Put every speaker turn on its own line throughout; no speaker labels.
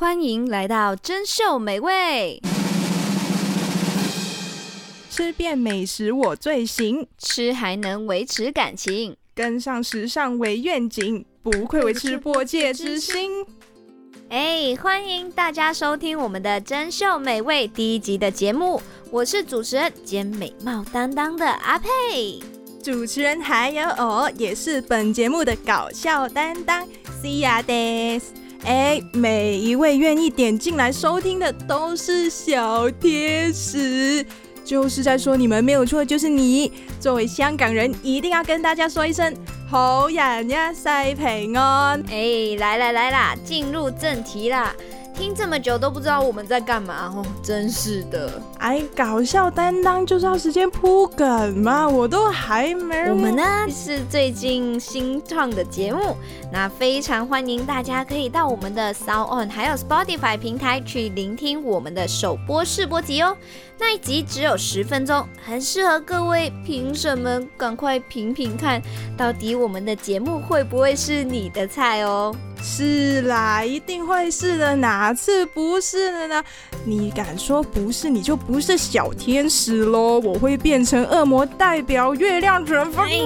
欢迎来到珍秀美味，
吃遍美食我最行，
吃还能维持感情，
跟上时尚为愿景，不愧为吃播界之星。
哎，欢迎大家收听我们的珍秀美味第一集的节目，我是主持人兼美貌担当的阿佩，
主持人还有我，也是本节目的搞笑担当 Cia des。哎，每一位愿意点进来收听的都是小天使，就是在说你们没有错，就是你。作为香港人，一定要跟大家说一声好呀呀，晒平安。
哎，来啦来啦，进入正题啦。听这么久都不知道我们在干嘛哦，真是的！
哎，搞笑担当就是要时间铺梗嘛，我都还没。
我们呢是最近新创的节目，那非常欢迎大家可以到我们的 SoundOn 还有 Spotify 平台去聆听我们的首播试播集哦。那一集只有十分钟，很适合各位评审们赶快评评看，到底我们的节目会不会是你的菜哦。
是啦，一定会是的，哪次不是的呢？你敢说不是，你就不是小天使喽！我会变成恶魔，代表月亮惩罚。哎，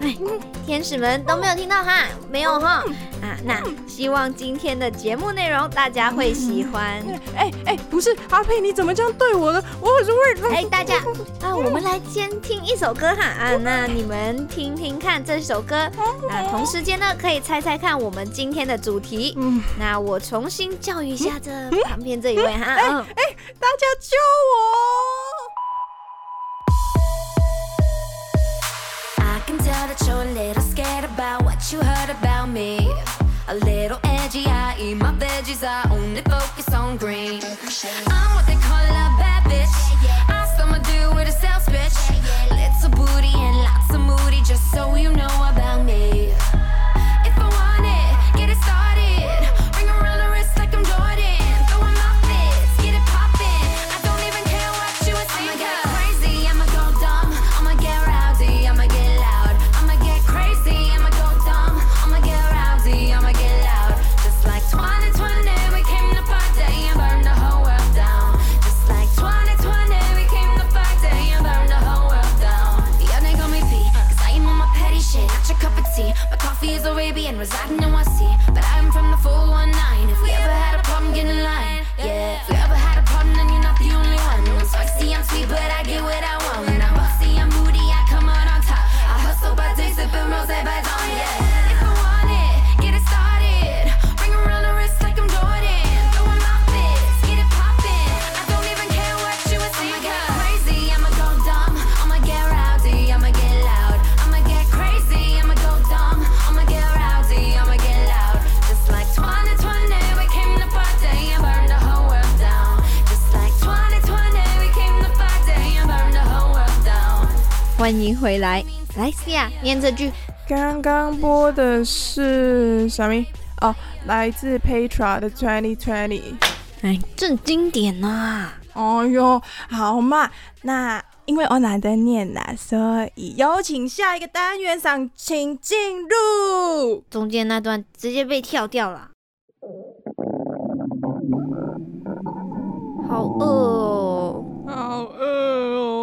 哎，天使们都没有听到哈？没有哈？啊，那希望今天的节目内容大家会喜欢。
哎哎，不是阿佩，你怎么这样对我呢？我很会。
哎，大家啊，我们来先听一首歌哈啊，那你们听听看这首歌，那同时间呢，可以猜猜看我们今天。的主题，嗯，那我重新教育一下这旁边这一位哈，哎
哎，大家救
我！A
little edgy, I eat my veggies, I only focus on green. I'm what they call a bad bitch. I still my do with a sales bitch. Little booty and lots of moody, just so you know about me.
欢迎回来，来，Cia，念这句。
刚刚播的是什么？哦，来自 Petra 的 Twenty Twenty。
哎，正经典呐、啊！
哦哟，好嘛，那因为我懒得念了，所以有请下一个单元上，请进入。
中间那段直接被跳掉了。好饿哦，
好饿哦。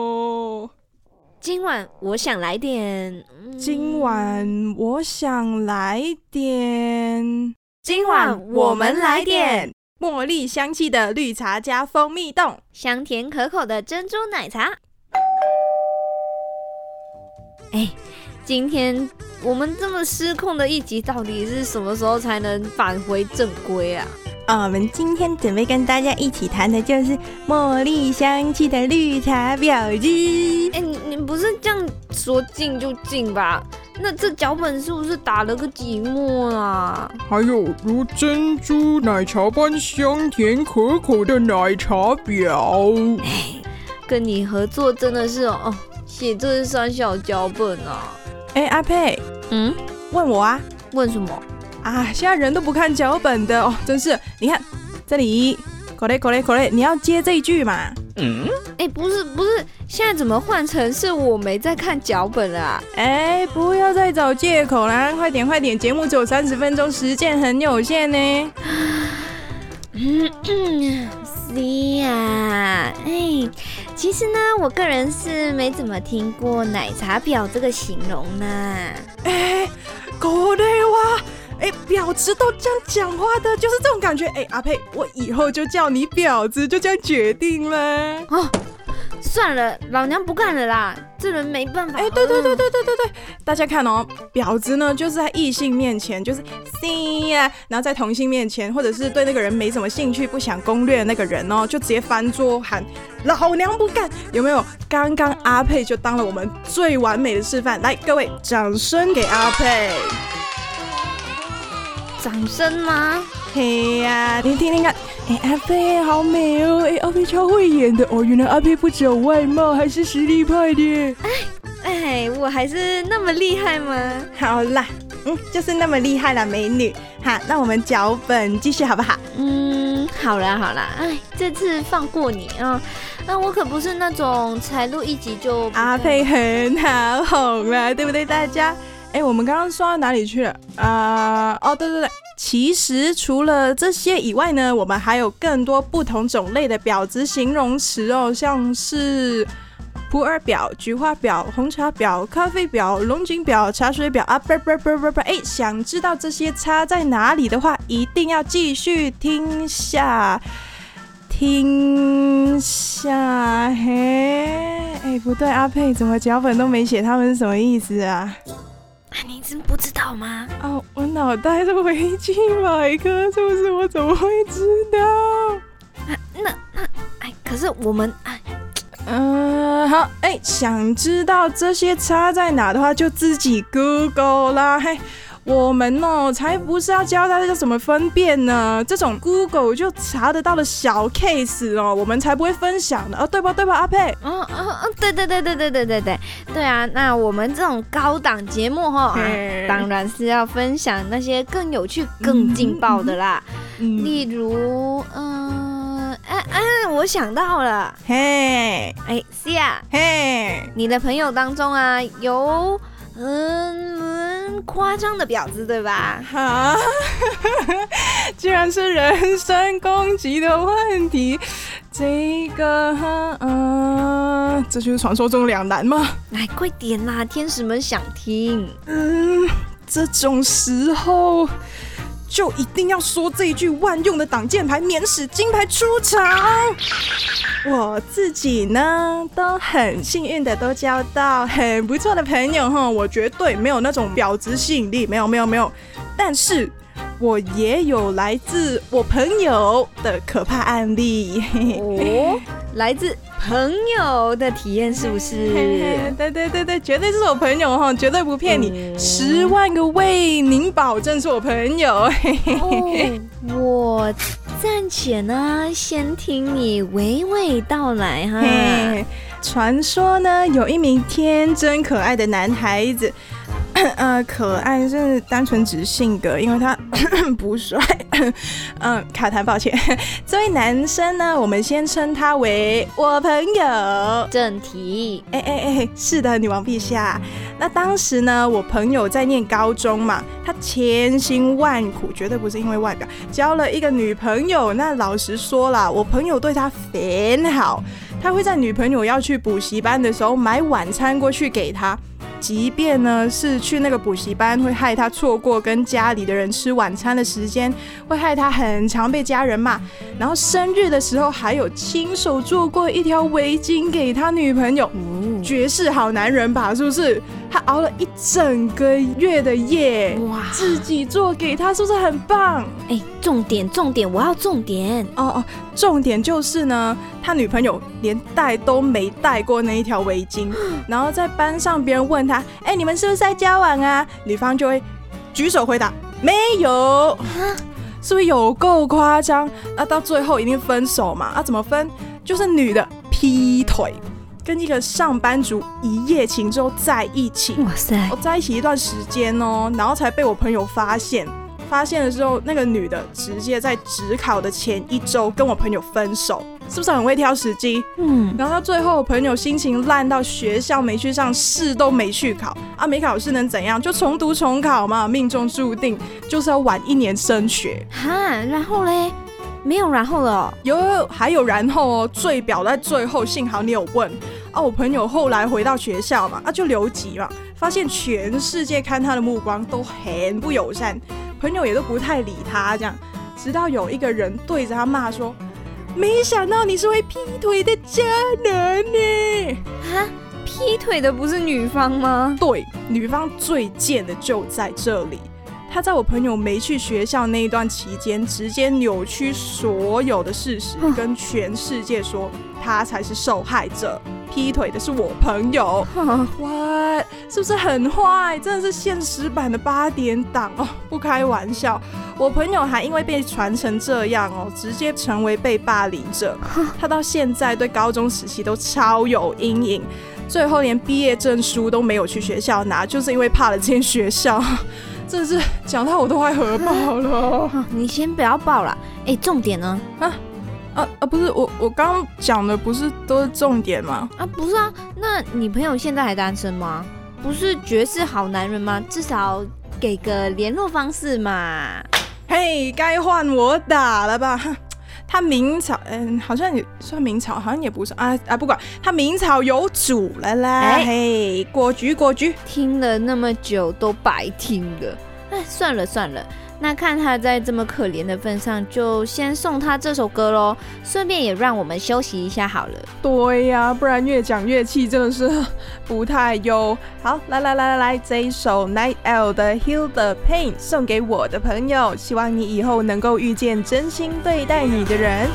今晚我想来点。
今晚我想来点。今晚我们来点茉莉香气的绿茶加蜂蜜冻，
香甜可口的珍珠奶茶。哎，今天我们这么失控的一集，到底是什么时候才能返回正规啊？
我们今天准备跟大家一起谈的就是茉莉香气的绿茶婊子。
哎，你你不是这样说进就进吧？那这脚本是不是打了个寂寞啊？
还有如珍珠奶茶般香甜可口的奶茶婊。
哎，跟你合作真的是哦，写这三小脚本啊。
哎，阿佩，
嗯，
问我啊？
问什么？
啊，现在人都不看脚本的哦，真是！你看这里，口雷口雷口雷，你要接这一句嘛？
嗯，哎，不是不是，现在怎么换成是我没在看脚本了啊？
哎，不要再找借口啦，快点快点，节目只有三十分钟，时间很有限呢。
嗯 嗯，是呀，哎，其实呢，我个人是没怎么听过奶茶婊这个形容呢。
哎，国内哇！哎，婊子都这样讲话的，就是这种感觉。哎，阿佩，我以后就叫你婊子，就这样决定了。
哦。算了，老娘不干了啦！这人没办法。哎、
欸，对对对对对对对，大家看哦，婊子呢，就是在异性面前就是 C 呀，然后在同性面前，或者是对那个人没什么兴趣、不想攻略的那个人哦，就直接翻桌喊老娘不干，有没有？刚刚阿佩就当了我们最完美的示范，来，各位掌声给阿佩，
掌声吗？
嘿呀，你听听看。哎、欸，阿佩好美哦！哎、欸，阿佩超会演的哦。原来阿佩不只有外貌，还是实力派的。
哎哎，我还是那么厉害吗？
好啦，嗯，就是那么厉害啦，美女。好，那我们脚本继续好不好？
嗯，好啦好啦。哎，这次放过你啊。那我可不是那种才录一集就
阿佩很好哄了，对不对，大家？哎、我们刚刚说到哪里去了？啊、哦，对对对。其实除了这些以外呢，我们还有更多不同种类的表子形容词哦，像是普洱表、菊花表、红茶表、咖啡表、龙井表、茶水表啊！不不不不不！哎，想知道这些差在哪里的话，一定要继续听下，听下嘿！哎，不对，阿佩怎么脚本都没写？他们是什么意思啊？
你真不知道吗？
哦，我脑袋是维基百科，是不是？我怎么会知道？
那那那，哎，可是我们哎，
嗯，好，哎，想知道这些差在哪的话，就自己 Google 啦，嘿。我们哦，才不是要教大家怎么分辨呢。这种 Google 就查得到的小 case 哦，我们才不会分享呢。哦，对吧？对吧？阿佩？
嗯嗯嗯，对对对对对对对对对啊！那我们这种高档节目哈、哦啊，当然是要分享那些更有趣、更劲爆的啦。例如，嗯，哎哎，我想到了，
嘿，
哎，是呀，
嘿，
你的朋友当中啊，有。嗯，夸张的婊子对吧？
哈，居然是人身攻击的问题，这个哈，嗯，这就是传说中的两难吗？
来，快点啦，天使们想听。
嗯，这种时候。就一定要说这一句万用的挡箭牌，免死金牌出场。我自己呢，都很幸运的都交到很不错的朋友哈，我绝对没有那种婊子吸引力，没有没有没有，但是我也有来自我朋友的可怕案例。
哦，来自。朋友的体验是不是？
对对对对，绝对是我朋友哈，绝对不骗你，嗯、十万个为您保证是我朋友。
哦、我暂且呢，先听你娓娓道来哈。
传说呢，有一名天真可爱的男孩子。呃，可爱是单纯指性格，因为他 不帅。嗯，卡痰，抱歉。这位男生呢，我们先称他为我朋友。
正题，
哎哎哎，是的，女王陛下。那当时呢，我朋友在念高中嘛，他千辛万苦，绝对不是因为外表，交了一个女朋友。那老实说啦，我朋友对他很好，他会在女朋友要去补习班的时候买晚餐过去给他。即便呢是去那个补习班，会害他错过跟家里的人吃晚餐的时间，会害他很常被家人骂。然后生日的时候，还有亲手做过一条围巾给他女朋友，绝世好男人吧？是不是？他熬了一整个月的夜，哇，自己做给他，是不是很棒？
哎，重点重点，我要重点
哦哦，重点就是呢，他女朋友连戴都没戴过那一条围巾，然后在班上别人问他，哎，你们是不是在交往啊？女方就会举手回答没有，是不是有够夸张？那到最后一定分手嘛？啊，怎么分？就是女的劈腿。跟一个上班族一夜情之后在一起，哇塞！我在一起一段时间哦，然后才被我朋友发现。发现的时候，那个女的直接在职考的前一周跟我朋友分手，是不是很会挑时机？嗯。然后到最后，我朋友心情烂到学校没去上，试都没去考啊，没考试能怎样？就重读重考嘛，命中注定就是要晚一年升学。
哈，然后嘞？没有然后了哦？
有，还有然后哦。最表在最后，幸好你有问啊。我朋友后来回到学校嘛，啊就留级嘛，发现全世界看他的目光都很不友善，朋友也都不太理他这样。直到有一个人对着他骂说：“没想到你是会劈腿的渣男呢！”
啊，劈腿的不是女方吗？
对，女方最贱的就在这里。他在我朋友没去学校那一段期间，直接扭曲所有的事实，跟全世界说他才是受害者，劈腿的是我朋友。哇，是不是很坏？真的是现实版的八点档哦，不开玩笑。我朋友还因为被传成这样哦，直接成为被霸凌者。他到现在对高中时期都超有阴影，最后连毕业证书都没有去学校拿，就是因为怕了这间学校。真是讲到我都快核爆了。
你先不要爆了，哎，重点呢？
啊啊！不是我，我刚刚讲的不是都是重点吗？
啊，不是啊，那你朋友现在还单身吗？不是绝世好男人吗？至少给个联络方式嘛。
嘿，该换我打了吧？他明朝，嗯，好像也算明朝，好像也不是啊啊！不管他明朝有主了啦，欸、嘿，果局果局，
听了那么久都白听了，哎，算了算了。那看他在这么可怜的份上，就先送他这首歌喽，顺便也让我们休息一下好了。
对呀、啊，不然越讲越气，真的是不太优。好，来来来来来，这一首 Night Owl 的 Heal the Pain 送给我的朋友，希望你以后能够遇见真心对待你的人。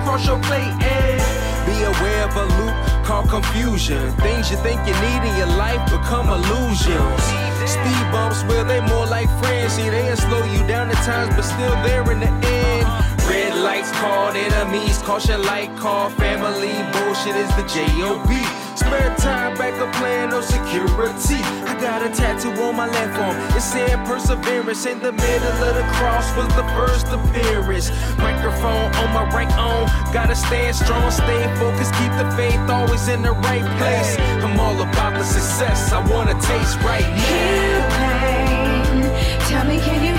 Cross your plate and be aware of a loop called confusion. Things you think you need in your life become illusions. Speed bumps, well, they more like friends. See, they'll slow you down at times, but still there in the end. Red lights called enemies, caution light called family. Bullshit is the J-O-B. Spare time, backup plan, no security. I got a tattoo on my left arm. It said perseverance. In the middle of the cross was the first appearance. Microphone on my right arm. Gotta stand strong, stay focused, keep the faith always in the right place. I'm all about the success. I wanna taste right now.
Pain. Tell me, can you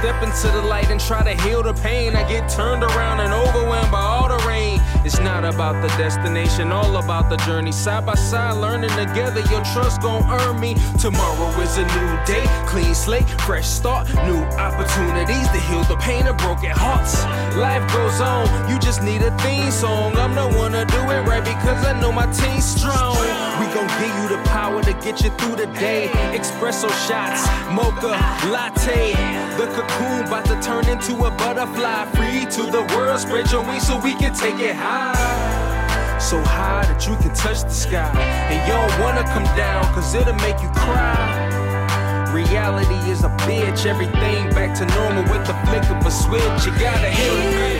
step into the light and try to heal the pain, I get turned around and overwhelmed by all the rain. It's not about the destination, all about the journey. Side by side, learning together, your trust gon' earn me. Tomorrow is a new day, clean slate, fresh start, new opportunities to heal the pain of broken hearts. Life goes on, you just need a theme song. I'm the one to do it right because I know my team's strong. We gon' give you the power to get you through the day. Espresso shots, mocha, latte. The cocoon about to turn into a butterfly. Free to the world, spread your wings so we can take it high. So high that you can touch the sky. And you don't wanna come down, cause it'll make you cry. Reality is a bitch, everything back to normal with the flick of a switch. You gotta heal it.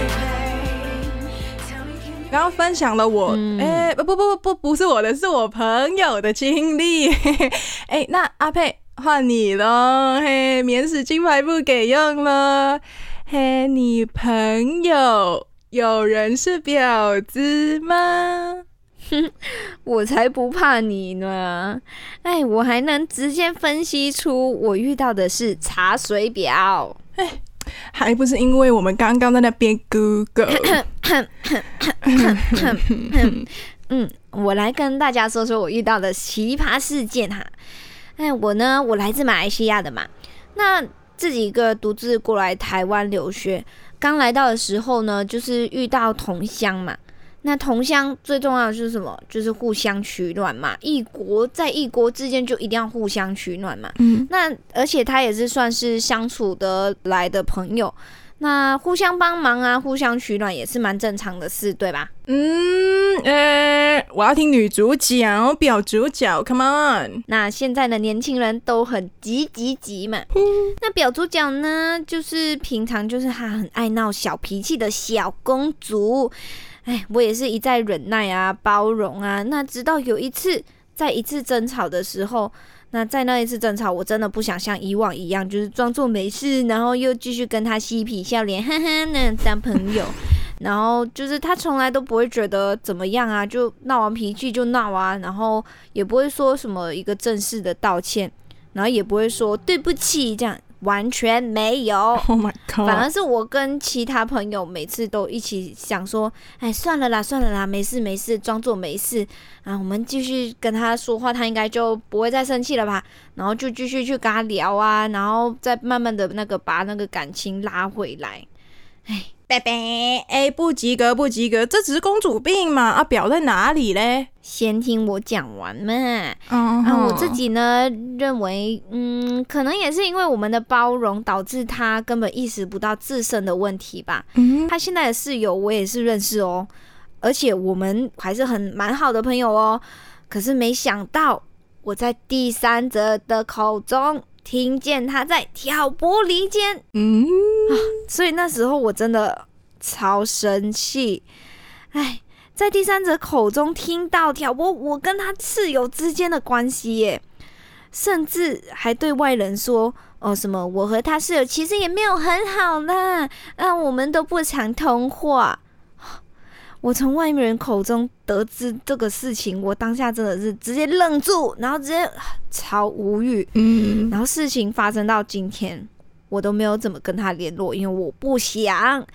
刚刚分享了我，哎、嗯，不不不不不，不是我的，是我朋友的经历。哎，那阿佩换你了，嘿，免死金牌不给用了，嘿，你朋友。有人是婊子吗？
哼，我才不怕你呢！哎，我还能直接分析出我遇到的是查水表。
哎，还不是因为我们刚刚在那边 Google。
嗯，我来跟大家说说我遇到的奇葩事件哈。哎，我呢，我来自马来西亚的嘛，那自己一个独自过来台湾留学。刚来到的时候呢，就是遇到同乡嘛。那同乡最重要的是什么？就是互相取暖嘛。异国在异国之间就一定要互相取暖嘛。嗯。那而且他也是算是相处得来的朋友。那互相帮忙啊，互相取暖也是蛮正常的事，对吧？
嗯，呃，我要听女主角、表主角，Come on！
那现在的年轻人都很急急急嘛。嗯、那表主角呢，就是平常就是她很爱闹小脾气的小公主。哎，我也是一再忍耐啊，包容啊。那直到有一次，在一次争吵的时候。那在那一次争吵，我真的不想像以往一样，就是装作没事，然后又继续跟他嬉皮笑脸，哈哈，那当朋友。然后就是他从来都不会觉得怎么样啊，就闹完脾气就闹啊，然后也不会说什么一个正式的道歉，然后也不会说对不起这样。完全没有，Oh my God，反而是我跟其他朋友每次都一起想说，哎，算了啦，算了啦，没事没事，装作没事啊，我们继续跟他说话，他应该就不会再生气了吧？然后就继续去跟他聊啊，然后再慢慢的那个把那个感情拉回来，哎。
拜拜！哎，不及格，不及格，这只是公主病嘛？啊，表在哪里嘞？
先听我讲完嘛。
嗯、
啊，我自己呢认为，嗯，可能也是因为我们的包容，导致他根本意识不到自身的问题吧。
嗯，
他现在的室友我也是认识哦，而且我们还是很蛮好的朋友哦。可是没想到，我在第三者的口中。听见他在挑拨离间，
嗯、
啊，所以那时候我真的超生气，哎，在第三者口中听到挑拨我跟他室友之间的关系耶，甚至还对外人说，哦，什么我和他室友其实也没有很好啦，啊，我们都不常通话。我从外面人口中得知这个事情，我当下真的是直接愣住，然后直接超无语。
嗯，
然后事情发生到今天，我都没有怎么跟他联络，因为我不想。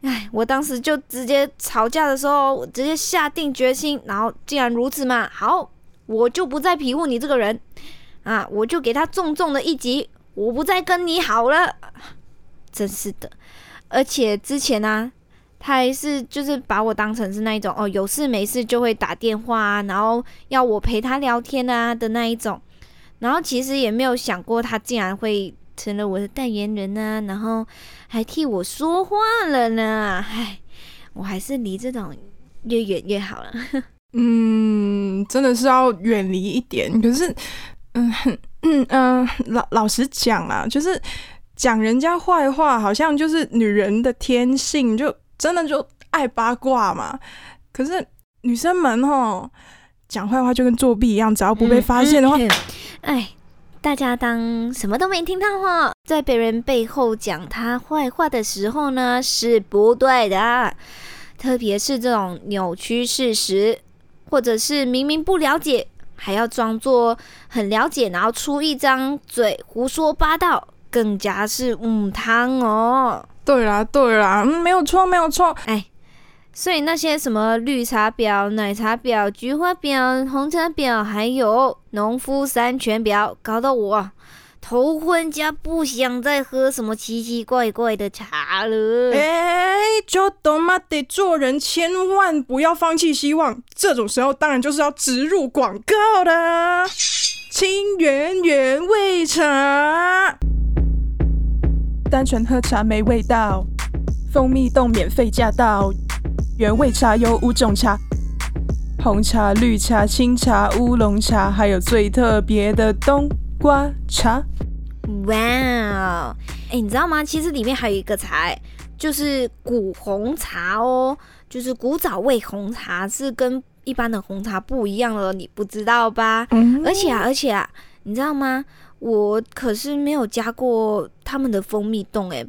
哎，我当时就直接吵架的时候，我直接下定决心，然后既然如此嘛，好，我就不再庇护你这个人啊，我就给他重重的一击，我不再跟你好了。真是的，而且之前呢、啊。他还是就是把我当成是那一种哦，有事没事就会打电话啊，然后要我陪他聊天啊的那一种，然后其实也没有想过他竟然会成了我的代言人啊，然后还替我说话了呢。唉，我还是离这种越远越好了。
嗯，真的是要远离一点。可是，嗯哼嗯嗯，老老实讲啊，就是讲人家坏话，好像就是女人的天性就。真的就爱八卦嘛？可是女生们吼讲坏话就跟作弊一样，只要不被发现的话，哎、
嗯嗯，大家当什么都没听到哈。在别人背后讲他坏话的时候呢，是不对的。特别是这种扭曲事实，或者是明明不了解，还要装作很了解，然后出一张嘴胡说八道，更加是母汤哦。
对啦，对啦，嗯，没有错，没有错。
哎，所以那些什么绿茶婊、奶茶婊、菊花婊、红茶婊，还有农夫山泉婊，搞得我头昏加不想再喝什么奇奇怪怪的茶了。
哎，就懂吗？得做人千万不要放弃希望。这种时候当然就是要植入广告的，清源原味茶。单纯喝茶没味道，蜂蜜冻免费驾到。原味茶有五种茶：红茶、绿茶、清茶、乌龙茶，还有最特别的冬瓜茶。
哇哦！哎，你知道吗？其实里面还有一个茶，就是古红茶哦，就是古早味红茶，是跟一般的红茶不一样了，你不知道吧？
嗯。
而且啊，而且啊，你知道吗？我可是没有加过他们的蜂蜜冻，诶，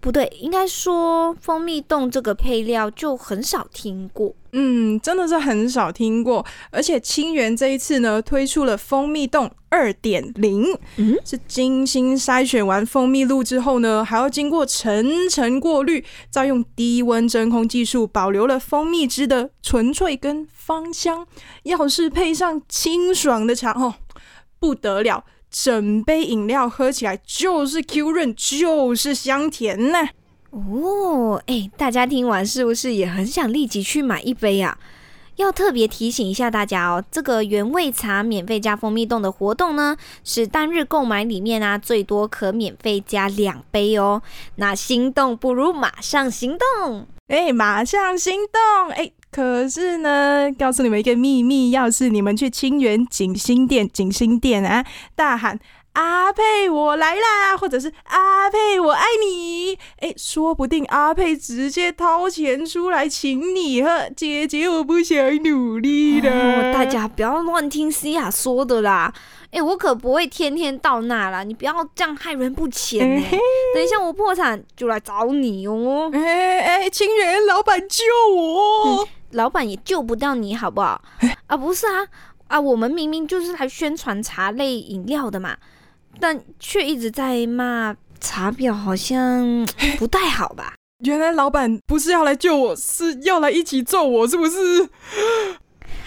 不对，应该说蜂蜜冻这个配料就很少听过。
嗯，真的是很少听过。而且清源这一次呢，推出了蜂蜜冻二点零，
嗯，
是精心筛选完蜂蜜露之后呢，还要经过层层过滤，再用低温真空技术保留了蜂蜜汁的纯粹跟芳香。要是配上清爽的茶哦，不得了。整杯饮料喝起来就是 Q 润，就是香甜呢、
哦，哎，大家听完是不是也很想立即去买一杯呀？要特别提醒一下大家哦，这个原味茶免费加蜂蜜冻的活动呢，是单日购买里面啊，最多可免费加两杯哦。那心动不如马上行动，
哎，马上行动，哎，可是呢，告诉你们一个秘密，要是你们去清源锦心店，锦心店啊，大喊。阿佩，我来啦！或者是阿佩，我爱你。哎，说不定阿佩直接掏钱出来请你喝。姐姐，我不想努力了。
哦，大家不要乱听西雅说的啦。哎，我可不会天天到那啦。你不要这样害人不浅呢。欸。等一下我破产就来找你哦。
哎哎，清源老板救我。
嗯，老板也救不到你好不好？啊，不是啊啊，我们明明就是来宣传茶类饮料的嘛。但却一直在骂查表，好像不太好吧？
原来老板不是要来救我，是要来一起揍我，是不是？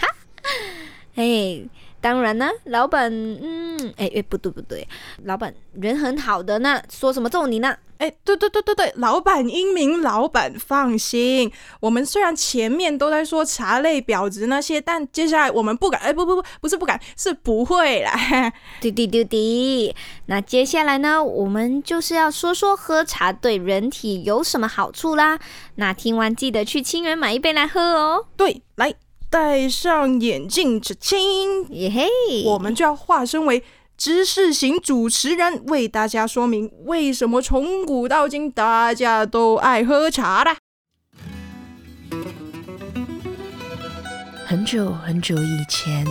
哈，哎。当然呢，老板，嗯，哎哎，不对不对，老板人很好的呢，说什么揍你呢？
哎，对对对对对，老板英明，老板放心。我们虽然前面都在说茶类表质那些，但接下来我们不敢，哎，不不不，不是不敢，是不会啦。
滴滴滴滴，那接下来呢，我们就是要说说喝茶对人体有什么好处啦。那听完记得去清源买一杯来喝哦。
对，来。戴上眼镜，只清
耶嘿，
我们就要化身为知识型主持人，为大家说明为什么从古到今大家都爱喝茶的。
很久很久以前，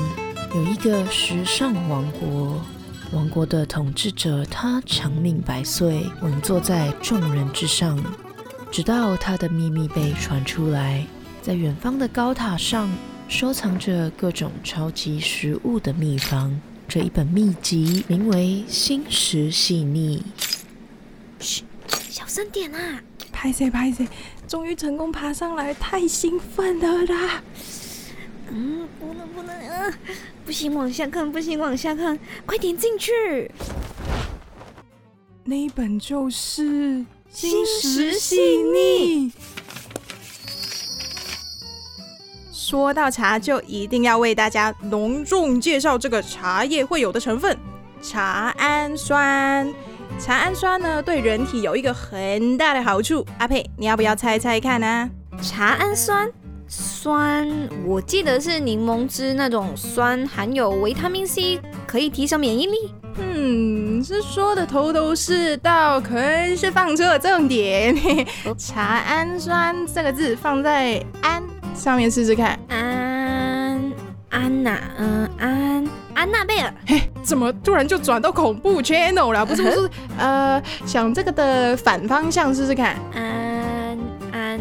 有一个时尚王国，王国的统治者他长命百岁，稳坐在众人之上，直到他的秘密被传出来，在远方的高塔上。收藏着各种超级食物的秘方，这一本秘籍名为《心食细腻》。
嘘，小声点啊！
拍谁拍谁，终于成功爬上来，太兴奋了啦！
嗯，不能不能啊！不行，往下看，不行，往下看，快点进去。
那一本就是《心食细腻》。说到茶，就一定要为大家隆重介绍这个茶叶会有的成分——茶氨酸。茶氨酸呢，对人体有一个很大的好处。阿佩，你要不要猜猜看呢、啊？
茶氨酸酸，我记得是柠檬汁那种酸，含有维他命 C，可以提升免疫力。
嗯，是说的头头是道，可是放错重点。茶氨酸这个字放在氨。上面试试看，
安安娜，嗯，安安娜贝尔，
嘿，怎么突然就转到恐怖 channel 了？不是不是，呃，想这个的反方向试试看，
安安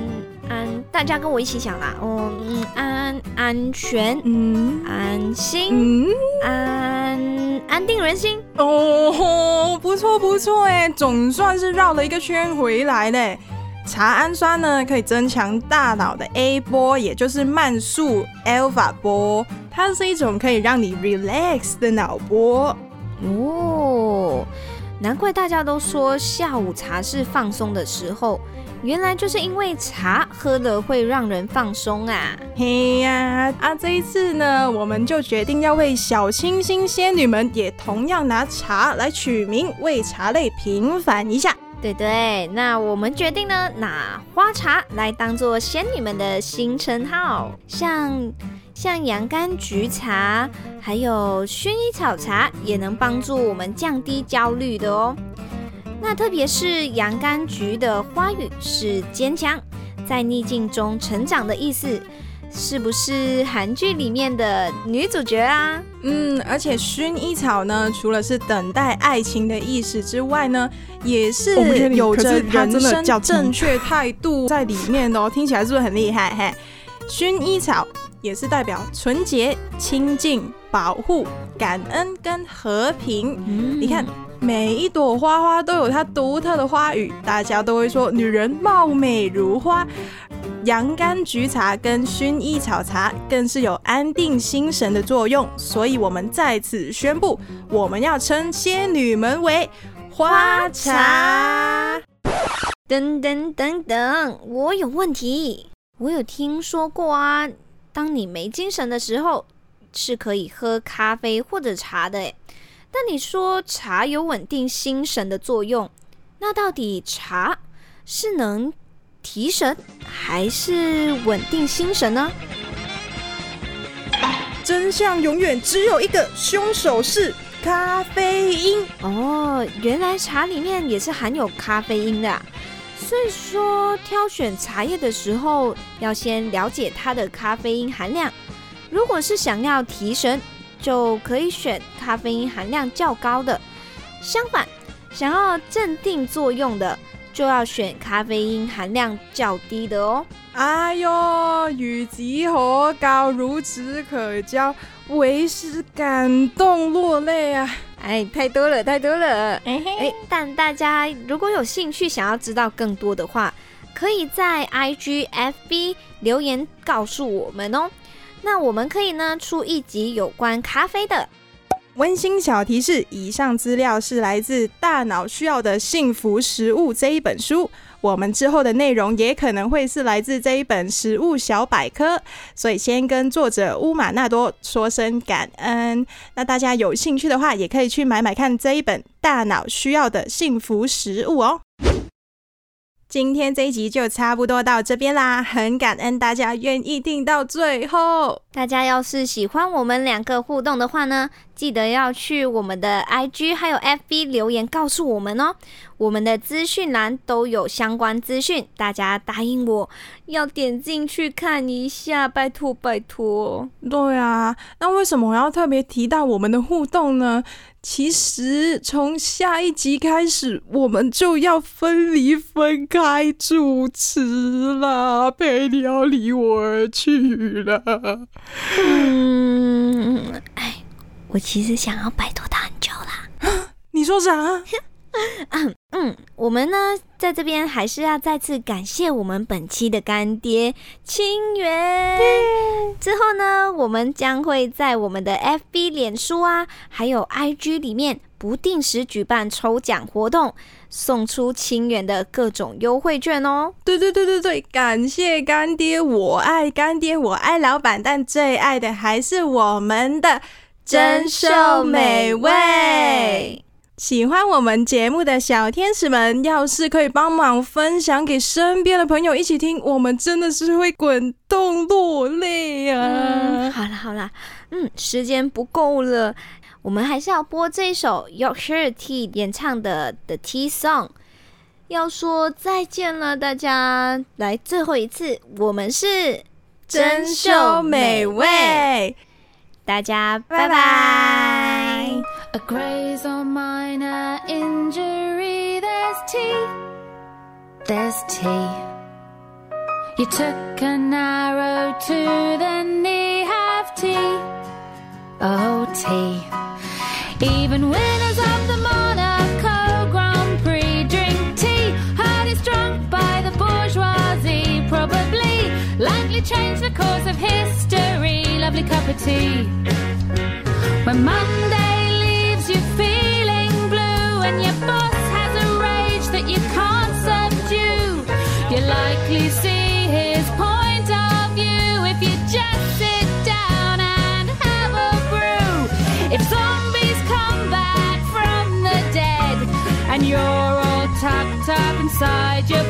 安，大家跟我一起想啦，哦，嗯，安安全，嗯，安心，嗯，安安定人心，
哦，不错不错，哎，总算是绕了一个圈回来嘞。茶氨酸呢，可以增强大脑的 A 波，也就是慢速 alpha 波，它是一种可以让你 relax 的脑波。
哦，难怪大家都说下午茶是放松的时候，原来就是因为茶喝了会让人放松啊！
嘿呀，啊，这一次呢，我们就决定要为小清新仙女们也同样拿茶来取名，为茶类平反一下。
对对，那我们决定呢，拿花茶来当做仙女们的新称号，像像洋甘菊茶，还有薰衣草茶，也能帮助我们降低焦虑的哦。那特别是洋甘菊的花语是坚强，在逆境中成长的意思。是不是韩剧里面的女主角啊？
嗯，而且薰衣草呢，除了是等待爱情的意思之外呢，也是有着人生正确态度 在里面的哦。听起来是不是很厉害？嘿，薰衣草也是代表纯洁、清净、保护、感恩跟和平。嗯，你看每一朵花花都有它独特的花语，大家都会说女人貌美如花。洋甘菊茶跟薰衣草茶更是有安定心神的作用，所以我们在此宣布，我们要称仙女们为花茶。
等等等等，我有问题，我有听说过啊，当你没精神的时候，是可以喝咖啡或者茶的。诶，但你说茶有稳定心神的作用，那到底茶是能提神还是稳定心神呢？
真相永远只有一个，凶手是咖啡因。
哦，原来茶里面也是含有咖啡因的啊。所以说，挑选茶叶的时候，要先了解它的咖啡因含量。如果是想要提神，就可以选咖啡因含量较高的；相反，想要镇定作用的，就要选咖啡因含量较低的哦。
哎呦，与己何高，孺子可教，为师感动落泪啊！
哎，太多了，太多了。哎，但大家如果有兴趣想要知道更多的话，可以在 IG、FB 留言告诉我们哦。那我们可以呢出一集有关咖啡的。
温馨小提示：以上资料是来自《大脑需要的幸福食物》这一本书。我们之后的内容也可能会是来自这一本食物小百科，所以先跟作者乌玛纳多说声感恩。那大家有兴趣的话，也可以去买买看这一本《大脑需要的幸福食物》哦。今天这一集就差不多到这边啦，很感恩大家愿意听到最后。
大家要是喜欢我们两个互动的话呢，记得要去我们的 IG 还有 FB 留言告诉我们哦。我们的资讯栏都有相关资讯，大家答应我要点进去看一下，拜托拜托。
对啊，那为什么我要特别提到我们的互动呢？其实从下一集开始，我们就要分离分开主持了，佩妮要离我而去了。
嗯，哎，我其实想要摆脱他很久啦。
你说啥？
嗯嗯，我们呢，在这边还是要再次感谢我们本期的干爹清源。之后呢，我们将会在我们的 FB、脸书啊，还有 IG 里面不定时举办抽奖活动，送出清源的各种优惠券哦。
对对对对对，感谢干爹，我爱干爹，我爱老板，但最爱的还是我们的珍秀美味。喜欢我们节目的小天使们，要是可以帮忙分享给身边的朋友一起听，我们真的是会滚动落泪啊！
嗯，好了好了，嗯，时间不够了，我们还是要播这一首 Yorkshire Tea 演唱的 The Tea Song，要说再见了，大家，来最后一次，我们是
珍饈美味。
大家拜拜。
A graze or minor injury, there's tea, there's tea. You took an arrow to the knee, have tea, oh tea. Even winners of the Monaco Grand Prix drink tea. Heard it's drunk by the bourgeoisie, probably likely change the course of history lovely cup of tea. When Monday leaves you feeling blue and your boss has a rage that you can't subdue, you likely see his point of view if you just sit down and have a brew. If zombies come back from the dead and you're all tucked up inside your